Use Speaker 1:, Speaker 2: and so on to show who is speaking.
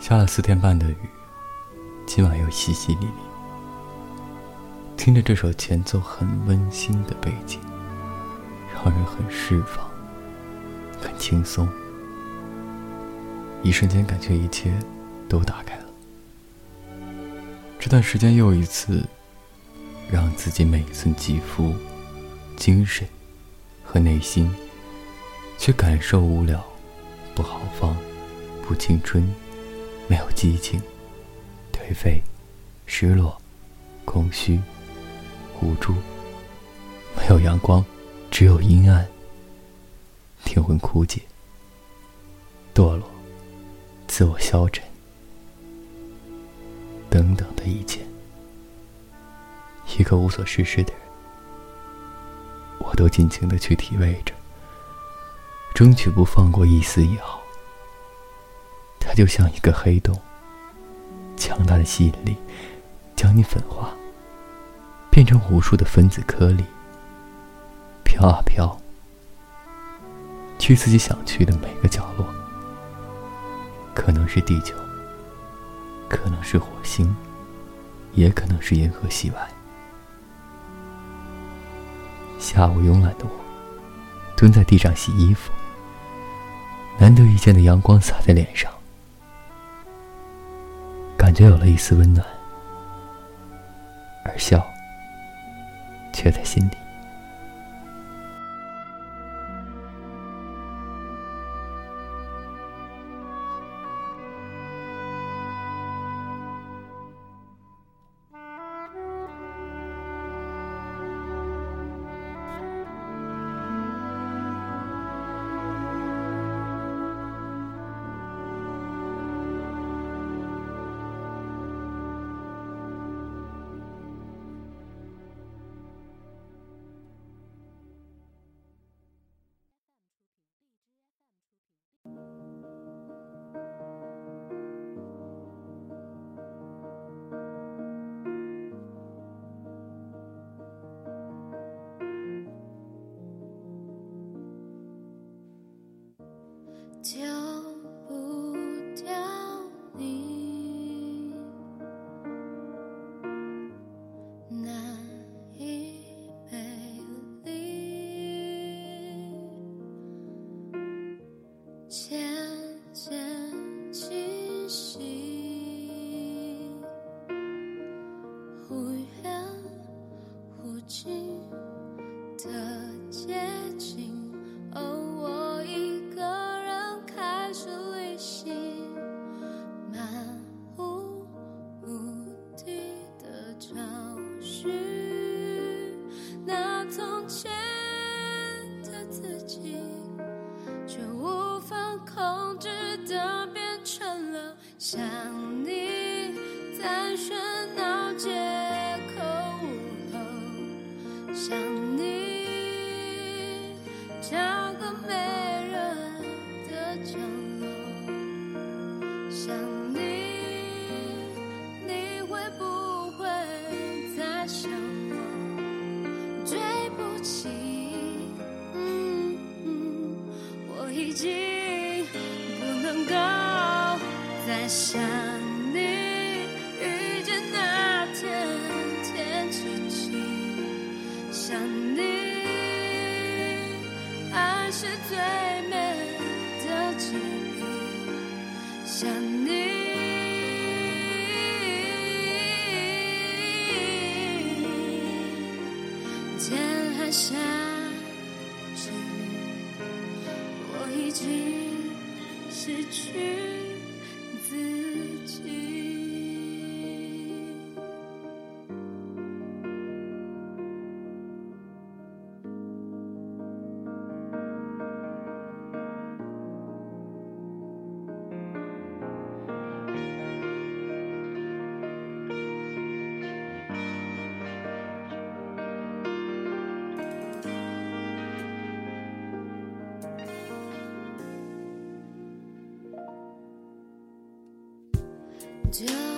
Speaker 1: 下了四天半的雨，今晚又淅淅沥沥。听着这首前奏很温馨的背景，让人很释放，很轻松。一瞬间，感觉一切都打开了。这段时间又一次，让自己每一寸肌肤、精神和内心，去感受无聊、不豪放、不青春。没有激情，颓废，失落，空虚，无助。没有阳光，只有阴暗。灵魂枯竭，堕落，自我消沉，等等的一切。一个无所事事的人，我都尽情的去体味着，争取不放过一丝一毫。它就像一个黑洞，强大的吸引力将你粉化，变成无数的分子颗粒，飘啊飘，去自己想去的每个角落。可能是地球，可能是火星，也可能是银河系外。下午慵懒的我，蹲在地上洗衣服，难得一见的阳光洒在脸上。感觉有了一丝温暖，而笑却在心里。
Speaker 2: 情情，我已经不能够再想你遇见那天天气晴，想你爱是最美的记忆，想你下着，我已经失去。就